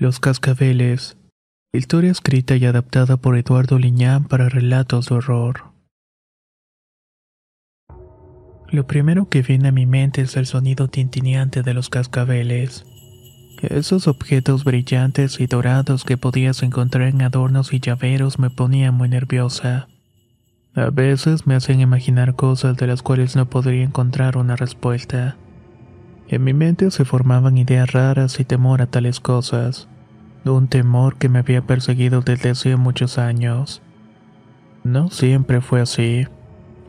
Los cascabeles. Historia escrita y adaptada por Eduardo Liñán para relatos de horror. Lo primero que viene a mi mente es el sonido tintineante de los cascabeles. Esos objetos brillantes y dorados que podías encontrar en adornos y llaveros me ponían muy nerviosa. A veces me hacen imaginar cosas de las cuales no podría encontrar una respuesta. En mi mente se formaban ideas raras y temor a tales cosas, un temor que me había perseguido desde hace muchos años. No siempre fue así,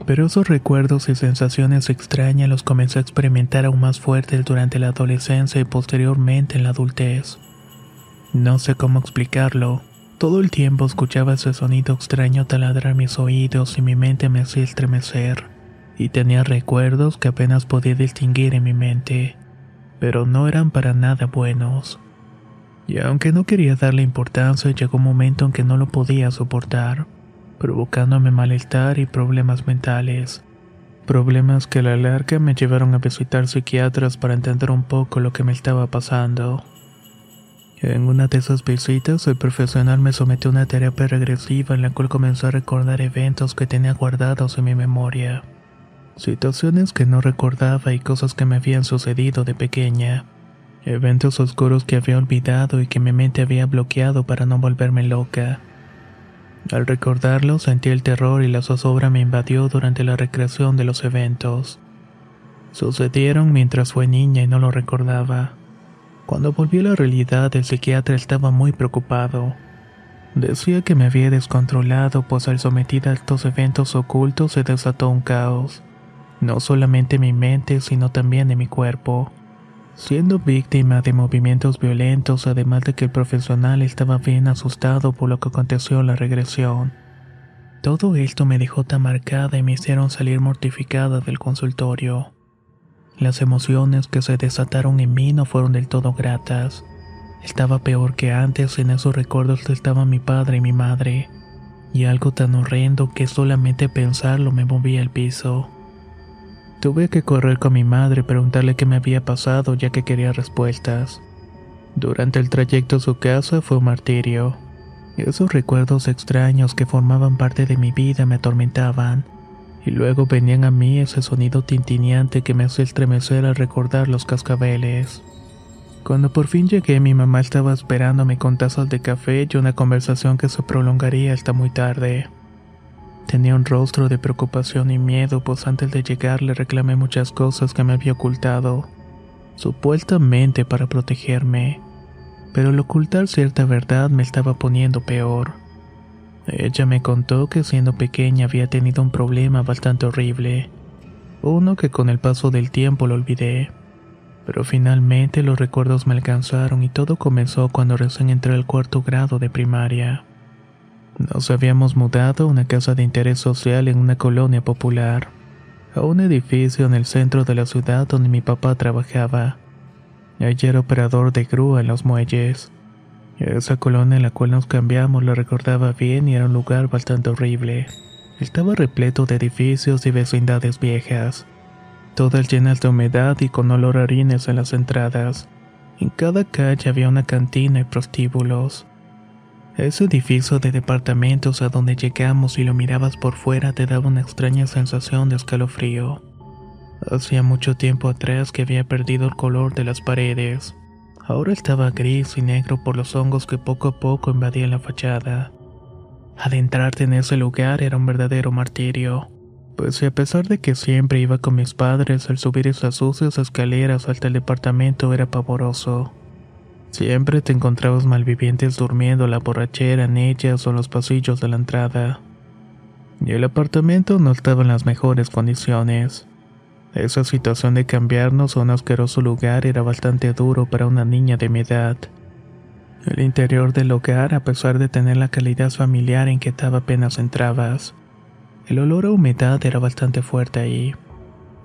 pero esos recuerdos y sensaciones extrañas los comencé a experimentar aún más fuertes durante la adolescencia y posteriormente en la adultez. No sé cómo explicarlo. Todo el tiempo escuchaba ese sonido extraño taladrar mis oídos y mi mente me hacía estremecer y tenía recuerdos que apenas podía distinguir en mi mente, pero no eran para nada buenos. Y aunque no quería darle importancia, llegó un momento en que no lo podía soportar, provocándome malestar y problemas mentales. Problemas que a la larga me llevaron a visitar psiquiatras para entender un poco lo que me estaba pasando. En una de esas visitas, el profesional me sometió a una terapia regresiva en la cual comenzó a recordar eventos que tenía guardados en mi memoria situaciones que no recordaba y cosas que me habían sucedido de pequeña, eventos oscuros que había olvidado y que mi mente había bloqueado para no volverme loca. Al recordarlo sentí el terror y la zozobra me invadió durante la recreación de los eventos. Sucedieron mientras fue niña y no lo recordaba. Cuando volví a la realidad el psiquiatra estaba muy preocupado. Decía que me había descontrolado pues al sometida a estos eventos ocultos se desató un caos no solamente en mi mente, sino también en mi cuerpo. Siendo víctima de movimientos violentos, además de que el profesional estaba bien asustado por lo que aconteció en la regresión. Todo esto me dejó tan marcada y me hicieron salir mortificada del consultorio. Las emociones que se desataron en mí no fueron del todo gratas. Estaba peor que antes, en esos recuerdos estaban mi padre y mi madre, y algo tan horrendo que solamente pensarlo me movía al piso. Tuve que correr con mi madre y preguntarle qué me había pasado ya que quería respuestas. Durante el trayecto a su casa fue un martirio. Esos recuerdos extraños que formaban parte de mi vida me atormentaban, y luego venían a mí ese sonido tintineante que me hacía estremecer al recordar los cascabeles. Cuando por fin llegué, mi mamá estaba esperándome con tazas de café y una conversación que se prolongaría hasta muy tarde. Tenía un rostro de preocupación y miedo, pues antes de llegar le reclamé muchas cosas que me había ocultado, supuestamente para protegerme, pero el ocultar cierta verdad me estaba poniendo peor. Ella me contó que siendo pequeña había tenido un problema bastante horrible, uno que con el paso del tiempo lo olvidé. Pero finalmente los recuerdos me alcanzaron y todo comenzó cuando recién entré al cuarto grado de primaria. Nos habíamos mudado a una casa de interés social en una colonia popular, a un edificio en el centro de la ciudad donde mi papá trabajaba. Allí era operador de grúa en los muelles. Esa colonia en la cual nos cambiamos la recordaba bien y era un lugar bastante horrible. Estaba repleto de edificios y vecindades viejas, todas llenas de humedad y con olor a harines en las entradas. En cada calle había una cantina y prostíbulos. Ese edificio de departamentos a donde llegamos y lo mirabas por fuera te daba una extraña sensación de escalofrío. Hacía mucho tiempo atrás que había perdido el color de las paredes. Ahora estaba gris y negro por los hongos que poco a poco invadían la fachada. Adentrarte en ese lugar era un verdadero martirio. Pues a pesar de que siempre iba con mis padres, al subir esas sucias escaleras hasta el departamento era pavoroso. Siempre te encontrabas malvivientes durmiendo la borrachera en ellas o en los pasillos de la entrada. Y el apartamento no estaba en las mejores condiciones. Esa situación de cambiarnos a un asqueroso lugar era bastante duro para una niña de mi edad. El interior del hogar, a pesar de tener la calidad familiar, inquietaba apenas entrabas. El olor a humedad era bastante fuerte ahí,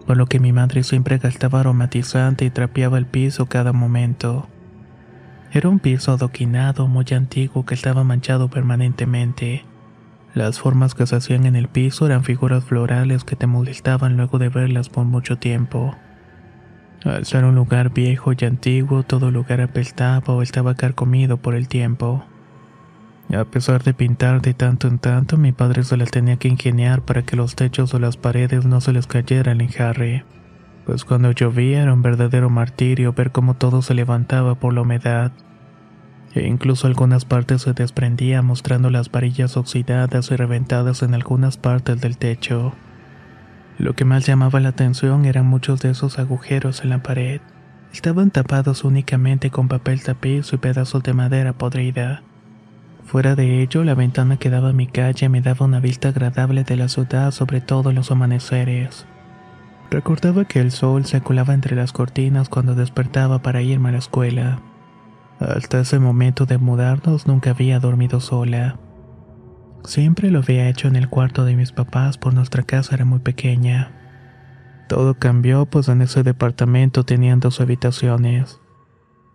por lo que mi madre siempre gastaba aromatizante y trapeaba el piso cada momento. Era un piso adoquinado muy antiguo que estaba manchado permanentemente. Las formas que se hacían en el piso eran figuras florales que te molestaban luego de verlas por mucho tiempo. Al ser un lugar viejo y antiguo, todo lugar apestaba o estaba carcomido por el tiempo. A pesar de pintar de tanto en tanto, mi padre se las tenía que ingeniar para que los techos o las paredes no se les cayeran en jarre. Pues cuando llovía era un verdadero martirio ver cómo todo se levantaba por la humedad. E incluso algunas partes se desprendían mostrando las varillas oxidadas y reventadas en algunas partes del techo. Lo que más llamaba la atención eran muchos de esos agujeros en la pared. Estaban tapados únicamente con papel tapiz y pedazos de madera podrida. Fuera de ello, la ventana que daba a mi calle me daba una vista agradable de la ciudad, sobre todo en los amaneceres. Recordaba que el sol se colaba entre las cortinas cuando despertaba para irme a la escuela. Hasta ese momento de mudarnos nunca había dormido sola. Siempre lo había hecho en el cuarto de mis papás, por nuestra casa era muy pequeña. Todo cambió, pues en ese departamento tenían dos habitaciones.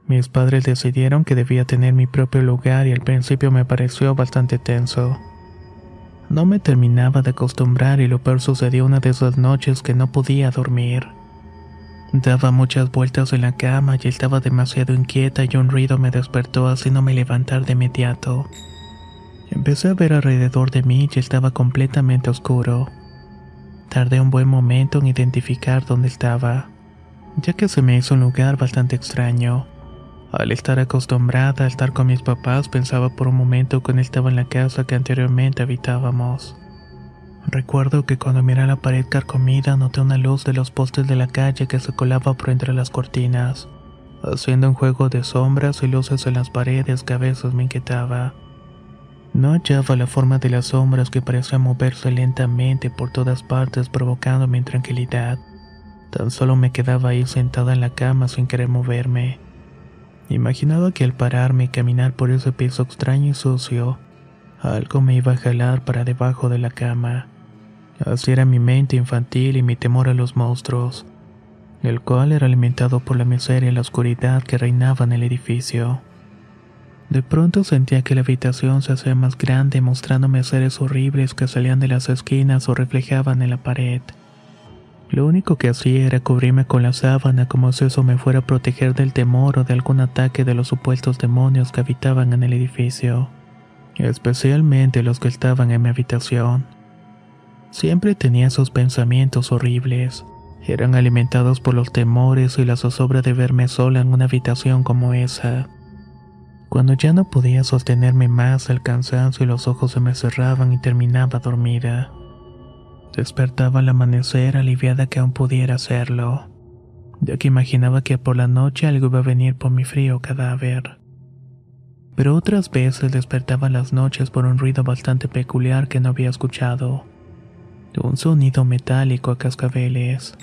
Mis padres decidieron que debía tener mi propio lugar y al principio me pareció bastante tenso. No me terminaba de acostumbrar y lo peor sucedió una de esas noches que no podía dormir. Daba muchas vueltas en la cama y estaba demasiado inquieta y un ruido me despertó haciéndome levantar de inmediato. Empecé a ver alrededor de mí y estaba completamente oscuro. Tardé un buen momento en identificar dónde estaba, ya que se me hizo un lugar bastante extraño. Al estar acostumbrada a estar con mis papás, pensaba por un momento que no estaba en la casa que anteriormente habitábamos. Recuerdo que cuando miré la pared carcomida noté una luz de los postes de la calle que se colaba por entre las cortinas, haciendo un juego de sombras y luces en las paredes que a veces me inquietaba. No hallaba la forma de las sombras que parecían moverse lentamente por todas partes provocando mi intranquilidad. Tan solo me quedaba ahí sentada en la cama sin querer moverme. Imaginaba que al pararme y caminar por ese piso extraño y sucio, algo me iba a jalar para debajo de la cama. Así era mi mente infantil y mi temor a los monstruos, el cual era alimentado por la miseria y la oscuridad que reinaba en el edificio. De pronto sentía que la habitación se hacía más grande mostrándome seres horribles que salían de las esquinas o reflejaban en la pared. Lo único que hacía era cubrirme con la sábana como si eso me fuera a proteger del temor o de algún ataque de los supuestos demonios que habitaban en el edificio, especialmente los que estaban en mi habitación. Siempre tenía esos pensamientos horribles. Eran alimentados por los temores y la zozobra de verme sola en una habitación como esa. Cuando ya no podía sostenerme más, el cansancio y los ojos se me cerraban y terminaba dormida. Despertaba al amanecer aliviada que aún pudiera hacerlo, ya que imaginaba que por la noche algo iba a venir por mi frío cadáver. Pero otras veces despertaba las noches por un ruido bastante peculiar que no había escuchado. Un sonido metálico a cascabeles.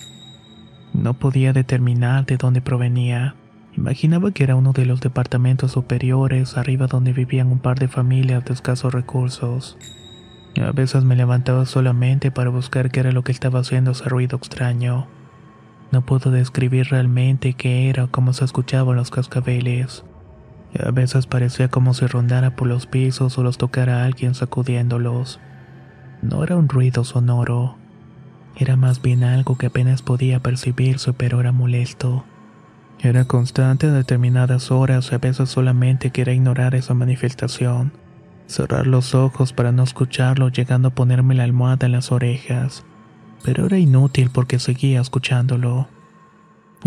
No podía determinar de dónde provenía. Imaginaba que era uno de los departamentos superiores, arriba donde vivían un par de familias de escasos recursos. A veces me levantaba solamente para buscar qué era lo que estaba haciendo ese ruido extraño. No puedo describir realmente qué era o cómo se escuchaban los cascabeles. A veces parecía como si rondara por los pisos o los tocara alguien sacudiéndolos. No era un ruido sonoro. Era más bien algo que apenas podía percibirse, pero era molesto. Era constante a determinadas horas y a veces solamente quería ignorar esa manifestación cerrar los ojos para no escucharlo llegando a ponerme la almohada en las orejas, pero era inútil porque seguía escuchándolo.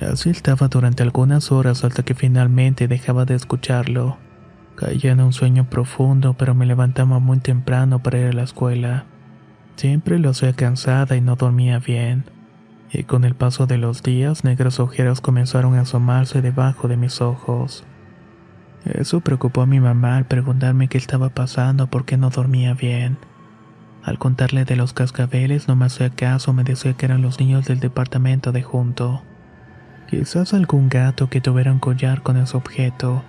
Así estaba durante algunas horas hasta que finalmente dejaba de escucharlo. Caía en un sueño profundo, pero me levantaba muy temprano para ir a la escuela. Siempre lo hacía cansada y no dormía bien. Y con el paso de los días, negras ojeras comenzaron a asomarse debajo de mis ojos. Eso preocupó a mi mamá al preguntarme qué estaba pasando porque no dormía bien. Al contarle de los cascabeles no me hacía caso, me decía que eran los niños del departamento de junto. Quizás algún gato que tuviera un collar con ese objeto,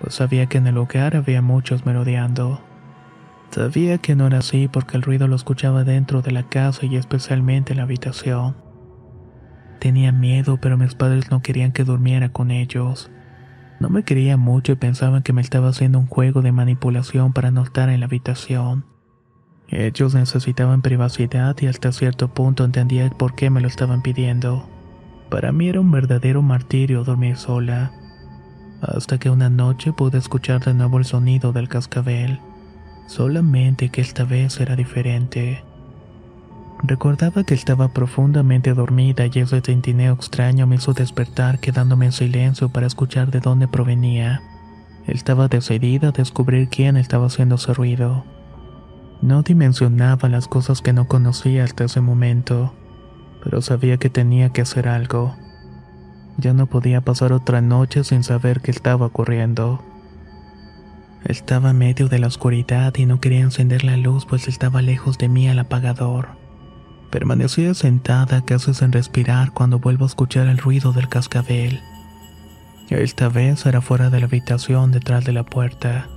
pues sabía que en el hogar había muchos merodeando. Sabía que no era así porque el ruido lo escuchaba dentro de la casa y especialmente en la habitación. Tenía miedo, pero mis padres no querían que durmiera con ellos. No me quería mucho y pensaban que me estaba haciendo un juego de manipulación para no estar en la habitación. Ellos necesitaban privacidad y hasta cierto punto entendía por qué me lo estaban pidiendo. Para mí era un verdadero martirio dormir sola. Hasta que una noche pude escuchar de nuevo el sonido del cascabel. Solamente que esta vez era diferente. Recordaba que estaba profundamente dormida y ese tintineo extraño me hizo despertar quedándome en silencio para escuchar de dónde provenía. Estaba decidida a descubrir quién estaba haciendo ese ruido. No dimensionaba las cosas que no conocía hasta ese momento, pero sabía que tenía que hacer algo. Ya no podía pasar otra noche sin saber qué estaba ocurriendo. Estaba en medio de la oscuridad y no quería encender la luz pues estaba lejos de mí al apagador. Permanecía sentada casi sin respirar cuando vuelvo a escuchar el ruido del cascabel. Esta vez era fuera de la habitación detrás de la puerta.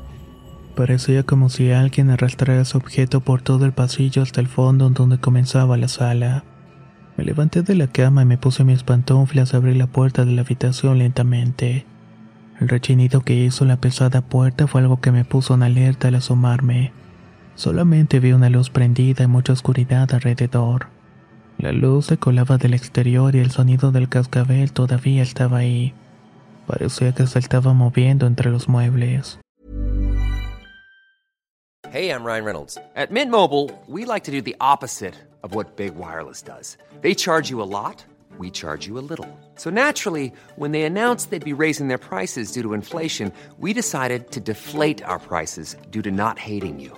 Parecía como si alguien arrastrara ese objeto por todo el pasillo hasta el fondo donde comenzaba la sala. Me levanté de la cama y me puse mis pantuflas a abrir la puerta de la habitación lentamente. El rechinido que hizo la pesada puerta fue algo que me puso en alerta al asomarme. Solamente vi una luz prendida y mucha oscuridad alrededor. La luz se colaba del exterior y el sonido del cascabel todavía estaba ahí. Parecía que se estaba moviendo entre los muebles. Hey, I'm Ryan Reynolds. At Mint Mobile, we like to do the opposite of what Big Wireless does. They charge you a lot, we charge you a little. So naturally, when they announced they'd be raising their prices due to inflation, we decided to deflate our prices due to not hating you.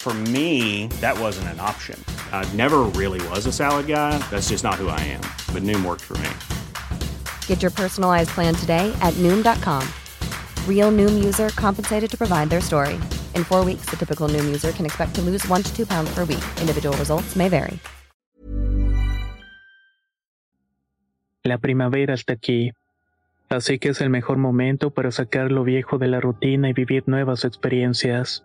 For me, that wasn't an option. I never really was a salad guy. That's just not who I am. But Noom worked for me. Get your personalized plan today at Noom.com. Real Noom user compensated to provide their story. In four weeks, the typical Noom user can expect to lose one to two pounds per week. Individual results may vary. La primavera está aquí, así que es el mejor momento para sacar lo viejo de la rutina y vivir nuevas experiencias,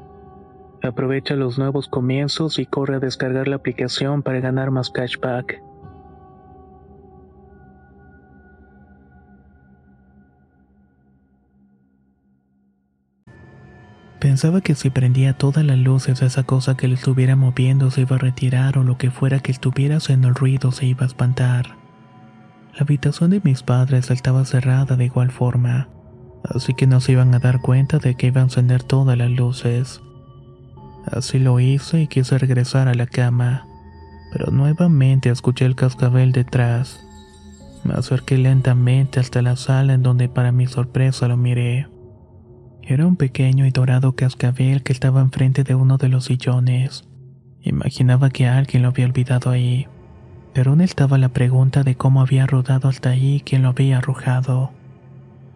Aprovecha los nuevos comienzos y corre a descargar la aplicación para ganar más cashback. Pensaba que si prendía todas las luces esa cosa que le estuviera moviendo se iba a retirar o lo que fuera que estuviera haciendo el ruido se iba a espantar. La habitación de mis padres estaba cerrada de igual forma, así que no se iban a dar cuenta de que iba a encender todas las luces. Así lo hice y quise regresar a la cama, pero nuevamente escuché el cascabel detrás. Me acerqué lentamente hasta la sala en donde para mi sorpresa lo miré. Era un pequeño y dorado cascabel que estaba enfrente de uno de los sillones. Imaginaba que alguien lo había olvidado ahí, pero aún estaba la pregunta de cómo había rodado hasta ahí y quién lo había arrojado.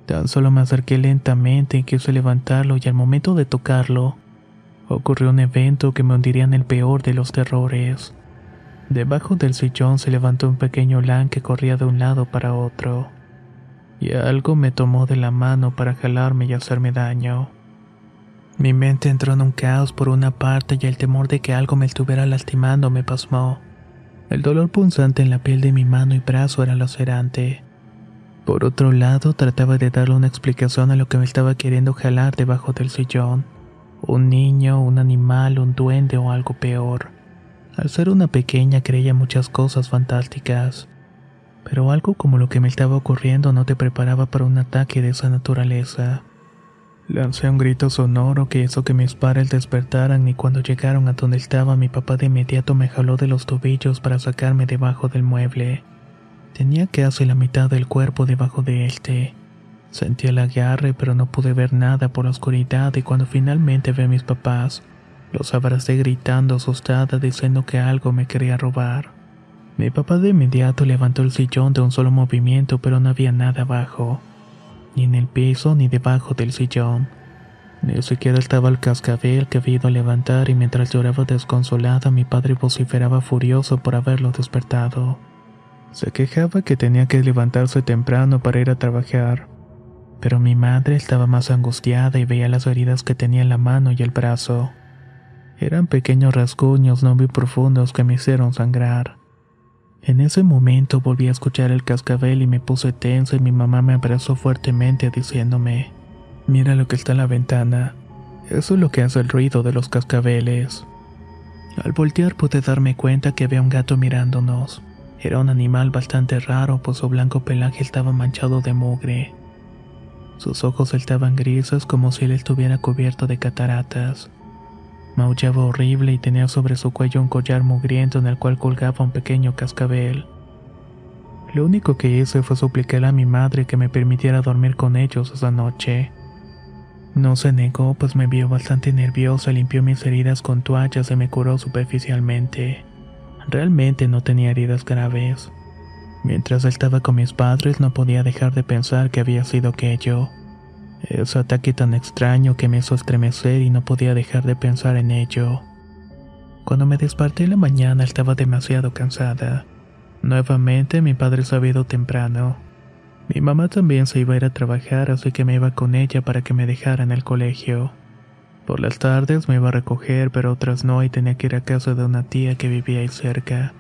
Tan solo me acerqué lentamente y quise levantarlo y al momento de tocarlo, ocurrió un evento que me hundiría en el peor de los terrores. Debajo del sillón se levantó un pequeño lan que corría de un lado para otro, y algo me tomó de la mano para jalarme y hacerme daño. Mi mente entró en un caos por una parte y el temor de que algo me estuviera lastimando me pasmó. El dolor punzante en la piel de mi mano y brazo era lacerante. Por otro lado, trataba de darle una explicación a lo que me estaba queriendo jalar debajo del sillón. Un niño, un animal, un duende o algo peor. Al ser una pequeña creía muchas cosas fantásticas, pero algo como lo que me estaba ocurriendo no te preparaba para un ataque de esa naturaleza. Lancé un grito sonoro que hizo que mis padres despertaran y cuando llegaron a donde estaba mi papá de inmediato me jaló de los tobillos para sacarme debajo del mueble. Tenía casi la mitad del cuerpo debajo de este. Sentí el agarre pero no pude ver nada por la oscuridad y cuando finalmente vi a mis papás, los abracé gritando asustada diciendo que algo me quería robar. Mi papá de inmediato levantó el sillón de un solo movimiento, pero no había nada abajo, ni en el piso ni debajo del sillón. Ni siquiera estaba el cascabel que había ido a levantar y mientras lloraba desconsolada mi padre vociferaba furioso por haberlo despertado. Se quejaba que tenía que levantarse temprano para ir a trabajar, pero mi madre estaba más angustiada y veía las heridas que tenía en la mano y el brazo. Eran pequeños rasguños no muy profundos que me hicieron sangrar. En ese momento volví a escuchar el cascabel y me puse tensa y mi mamá me abrazó fuertemente diciéndome, mira lo que está en la ventana, eso es lo que hace el ruido de los cascabeles. Al voltear pude darme cuenta que había un gato mirándonos. Era un animal bastante raro, pues su blanco pelaje estaba manchado de mugre. Sus ojos estaban grises como si él estuviera cubierto de cataratas. Maullaba horrible y tenía sobre su cuello un collar mugriento en el cual colgaba un pequeño cascabel. Lo único que hice fue suplicar a mi madre que me permitiera dormir con ellos esa noche. No se negó, pues me vio bastante nerviosa, limpió mis heridas con toallas y me curó superficialmente. Realmente no tenía heridas graves. Mientras estaba con mis padres no podía dejar de pensar que había sido aquello. Ese ataque tan extraño que me hizo estremecer y no podía dejar de pensar en ello. Cuando me desperté la mañana estaba demasiado cansada. Nuevamente mi padre se había ido temprano. Mi mamá también se iba a ir a trabajar, así que me iba con ella para que me dejara en el colegio. Por las tardes me iba a recoger, pero otras no y tenía que ir a casa de una tía que vivía ahí cerca.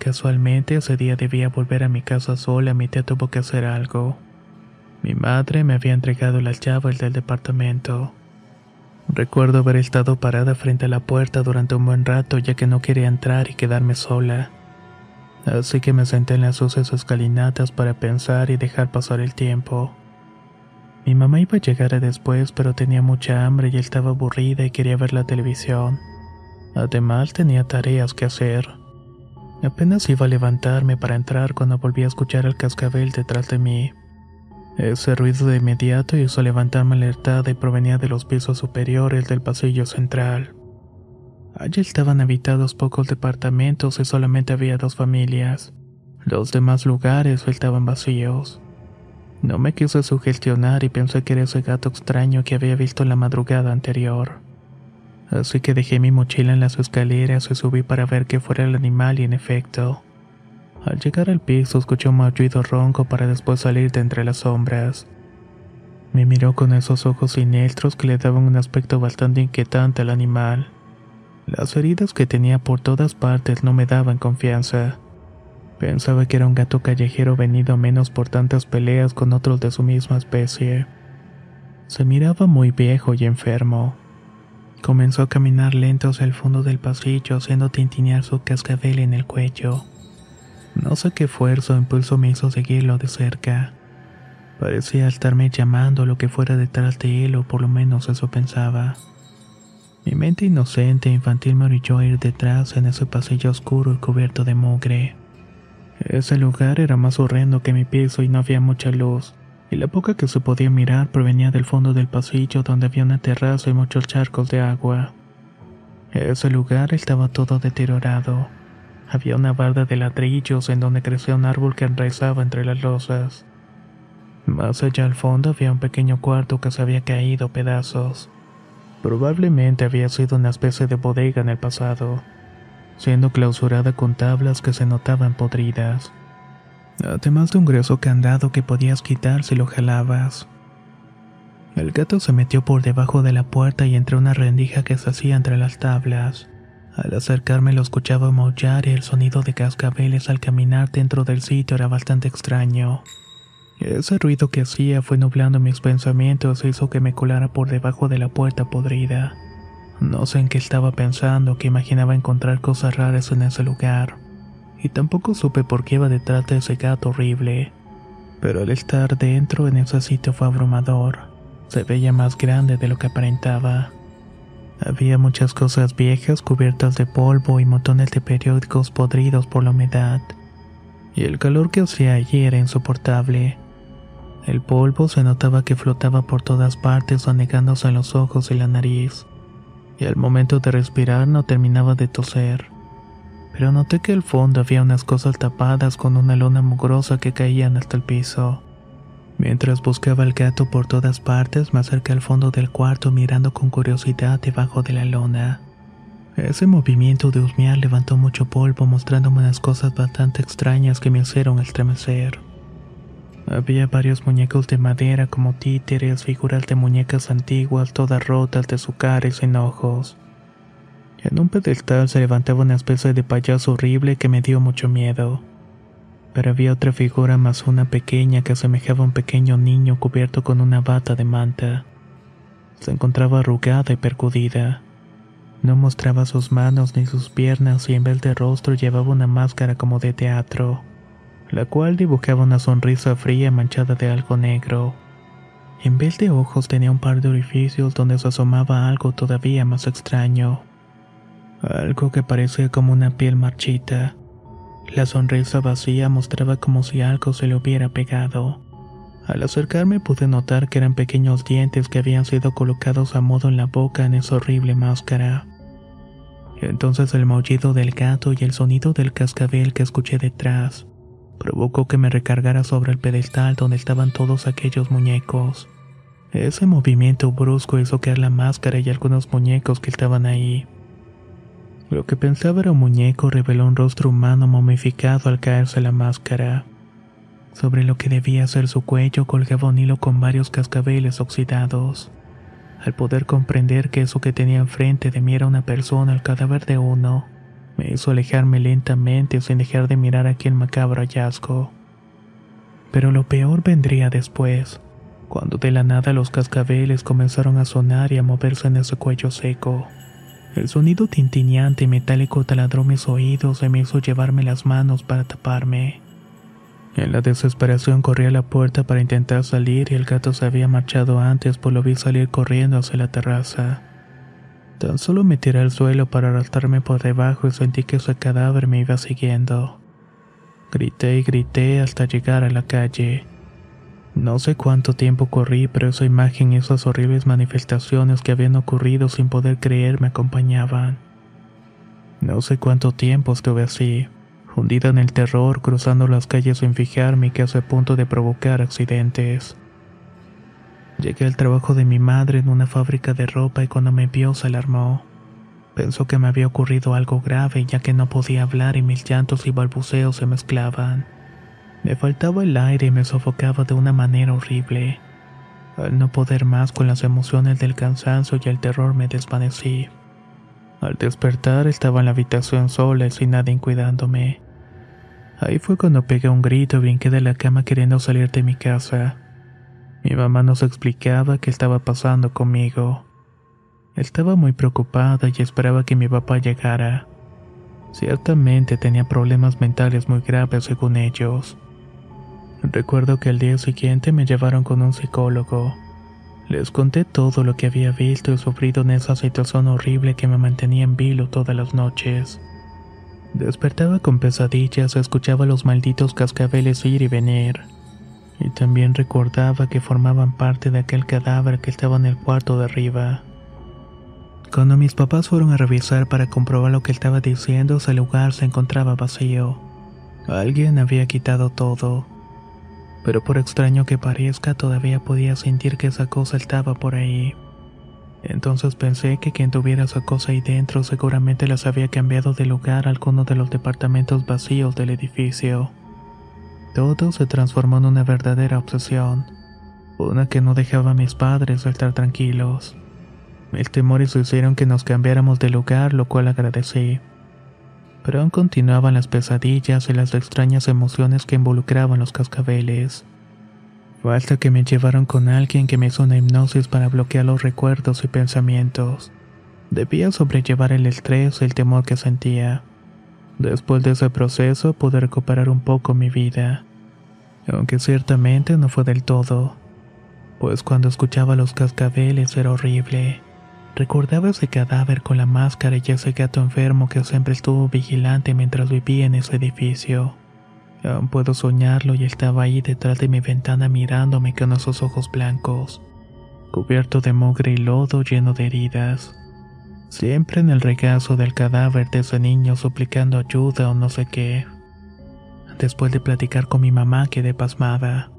Casualmente ese día debía volver a mi casa sola, mi tía tuvo que hacer algo. Mi madre me había entregado las llaves del departamento. Recuerdo haber estado parada frente a la puerta durante un buen rato ya que no quería entrar y quedarme sola. Así que me senté en las sucias escalinatas para pensar y dejar pasar el tiempo. Mi mamá iba a llegar después, pero tenía mucha hambre y estaba aburrida y quería ver la televisión. Además tenía tareas que hacer. Apenas iba a levantarme para entrar cuando volví a escuchar el cascabel detrás de mí. Ese ruido de inmediato hizo levantarme alertada y provenía de los pisos superiores del pasillo central. Allí estaban habitados pocos departamentos y solamente había dos familias. Los demás lugares estaban vacíos. No me quise sugestionar y pensé que era ese gato extraño que había visto la madrugada anterior. Así que dejé mi mochila en las escaleras y subí para ver qué fuera el animal y en efecto, al llegar al piso escuché un maullido ronco para después salir de entre las sombras. Me miró con esos ojos siniestros que le daban un aspecto bastante inquietante al animal. Las heridas que tenía por todas partes no me daban confianza. Pensaba que era un gato callejero venido menos por tantas peleas con otros de su misma especie. Se miraba muy viejo y enfermo. Comenzó a caminar lento hacia el fondo del pasillo, haciendo tintinear su cascabel en el cuello. No sé qué fuerza o impulso me hizo seguirlo de cerca. Parecía estarme llamando lo que fuera detrás de él, o por lo menos eso pensaba. Mi mente inocente e infantil me orilló a ir detrás en ese pasillo oscuro y cubierto de mugre. Ese lugar era más horrendo que mi piso y no había mucha luz, y la poca que se podía mirar provenía del fondo del pasillo donde había una terraza y muchos charcos de agua. Ese lugar estaba todo deteriorado. Había una barda de ladrillos en donde crecía un árbol que enraizaba entre las losas. Más allá al fondo había un pequeño cuarto que se había caído a pedazos. Probablemente había sido una especie de bodega en el pasado, siendo clausurada con tablas que se notaban podridas. Además de un grueso candado que podías quitar si lo jalabas. El gato se metió por debajo de la puerta y entró una rendija que se hacía entre las tablas. Al acercarme lo escuchaba maullar y el sonido de cascabeles al caminar dentro del sitio era bastante extraño. Ese ruido que hacía fue nublando mis pensamientos e hizo que me colara por debajo de la puerta podrida. No sé en qué estaba pensando, que imaginaba encontrar cosas raras en ese lugar. Y tampoco supe por qué iba detrás de ese gato horrible. Pero al estar dentro en ese sitio fue abrumador. Se veía más grande de lo que aparentaba. Había muchas cosas viejas cubiertas de polvo y montones de periódicos podridos por la humedad. Y el calor que hacía allí era insoportable. El polvo se notaba que flotaba por todas partes anegándose en los ojos y la nariz, y al momento de respirar no terminaba de toser. Pero noté que al fondo había unas cosas tapadas con una lona mugrosa que caían hasta el piso. Mientras buscaba al gato por todas partes, me acerqué al fondo del cuarto mirando con curiosidad debajo de la lona. Ese movimiento de husmear levantó mucho polvo mostrándome unas cosas bastante extrañas que me hicieron estremecer. Había varios muñecos de madera como títeres, figuras de muñecas antiguas, todas rotas de su cara y sin ojos. En un pedestal se levantaba una especie de payaso horrible que me dio mucho miedo. Pero había otra figura más una pequeña que asemejaba a un pequeño niño cubierto con una bata de manta. Se encontraba arrugada y percudida. No mostraba sus manos ni sus piernas y en vez de rostro llevaba una máscara como de teatro la cual dibujaba una sonrisa fría manchada de algo negro. En vez de ojos tenía un par de orificios donde se asomaba algo todavía más extraño. Algo que parecía como una piel marchita. La sonrisa vacía mostraba como si algo se le hubiera pegado. Al acercarme pude notar que eran pequeños dientes que habían sido colocados a modo en la boca en esa horrible máscara. Entonces el maullido del gato y el sonido del cascabel que escuché detrás provocó que me recargara sobre el pedestal donde estaban todos aquellos muñecos. Ese movimiento brusco hizo caer la máscara y algunos muñecos que estaban ahí. Lo que pensaba era un muñeco reveló un rostro humano momificado al caerse la máscara. Sobre lo que debía ser su cuello colgaba un hilo con varios cascabeles oxidados. Al poder comprender que eso que tenía enfrente de mí era una persona, el cadáver de uno, me hizo alejarme lentamente sin dejar de mirar aquel macabro hallazgo. Pero lo peor vendría después, cuando de la nada los cascabeles comenzaron a sonar y a moverse en ese cuello seco. El sonido tintineante y metálico taladró mis oídos y me hizo llevarme las manos para taparme. En la desesperación corrí a la puerta para intentar salir y el gato se había marchado antes, por lo vi salir corriendo hacia la terraza. Tan solo me tiré al suelo para arrastrarme por debajo y sentí que ese cadáver me iba siguiendo. Grité y grité hasta llegar a la calle. No sé cuánto tiempo corrí, pero esa imagen y esas horribles manifestaciones que habían ocurrido sin poder creer me acompañaban. No sé cuánto tiempo estuve así, hundida en el terror, cruzando las calles sin fijarme y casi a punto de provocar accidentes. Llegué al trabajo de mi madre en una fábrica de ropa y cuando me vio se alarmó. Pensó que me había ocurrido algo grave ya que no podía hablar y mis llantos y balbuceos se mezclaban. Me faltaba el aire y me sofocaba de una manera horrible. Al no poder más con las emociones del cansancio y el terror me desvanecí. Al despertar estaba en la habitación sola y sin nadie cuidándome. Ahí fue cuando pegué un grito y brinqué de la cama queriendo salir de mi casa. Mi mamá nos explicaba qué estaba pasando conmigo. Estaba muy preocupada y esperaba que mi papá llegara. Ciertamente tenía problemas mentales muy graves según ellos. Recuerdo que al día siguiente me llevaron con un psicólogo. Les conté todo lo que había visto y sufrido en esa situación horrible que me mantenía en vilo todas las noches. Despertaba con pesadillas, escuchaba los malditos cascabeles ir y venir. Y también recordaba que formaban parte de aquel cadáver que estaba en el cuarto de arriba. Cuando mis papás fueron a revisar para comprobar lo que estaba diciendo, ese lugar se encontraba vacío. Alguien había quitado todo. Pero por extraño que parezca, todavía podía sentir que esa cosa estaba por ahí. Entonces pensé que quien tuviera esa cosa ahí dentro seguramente las había cambiado de lugar a alguno de los departamentos vacíos del edificio. Todo se transformó en una verdadera obsesión, una que no dejaba a mis padres estar tranquilos. Mis temores hicieron que nos cambiáramos de lugar, lo cual agradecí. Pero aún continuaban las pesadillas y las extrañas emociones que involucraban los cascabeles. Falta que me llevaron con alguien que me hizo una hipnosis para bloquear los recuerdos y pensamientos. Debía sobrellevar el estrés y el temor que sentía. Después de ese proceso pude recuperar un poco mi vida. Aunque ciertamente no fue del todo. Pues cuando escuchaba los cascabeles era horrible. Recordaba ese cadáver con la máscara y ese gato enfermo que siempre estuvo vigilante mientras vivía en ese edificio. Aún puedo soñarlo y estaba ahí detrás de mi ventana mirándome con esos ojos blancos, cubierto de mugre y lodo lleno de heridas. Siempre en el regazo del cadáver de ese niño suplicando ayuda o no sé qué. Después de platicar con mi mamá quedé pasmada.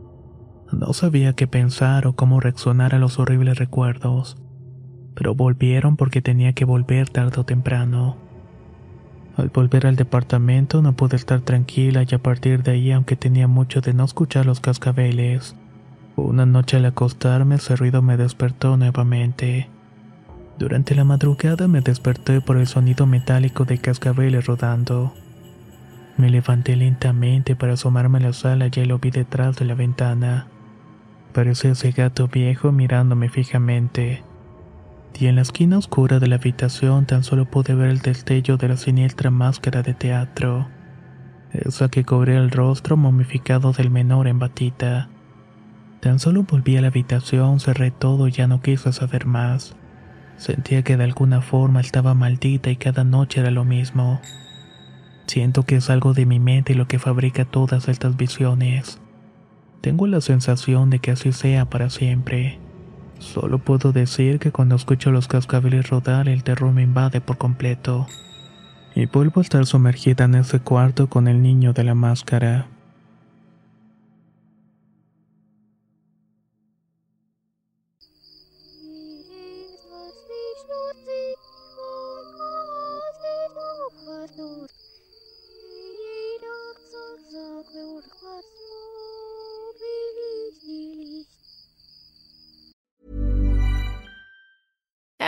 No sabía qué pensar o cómo reaccionar a los horribles recuerdos, pero volvieron porque tenía que volver tarde o temprano. Al volver al departamento no pude estar tranquila y a partir de ahí, aunque tenía mucho de no escuchar los cascabeles, una noche al acostarme ese ruido me despertó nuevamente. Durante la madrugada me desperté por el sonido metálico de cascabeles rodando. Me levanté lentamente para asomarme a la sala y lo vi detrás de la ventana. Parecía ese gato viejo mirándome fijamente y en la esquina oscura de la habitación tan solo pude ver el destello de la siniestra máscara de teatro, esa que cubría el rostro momificado del menor en batita. Tan solo volví a la habitación, cerré todo y ya no quise saber más. Sentía que de alguna forma estaba maldita y cada noche era lo mismo. Siento que es algo de mi mente lo que fabrica todas estas visiones. Tengo la sensación de que así sea para siempre. Solo puedo decir que cuando escucho los cascabeles rodar el terror me invade por completo. Y vuelvo a estar sumergida en ese cuarto con el niño de la máscara.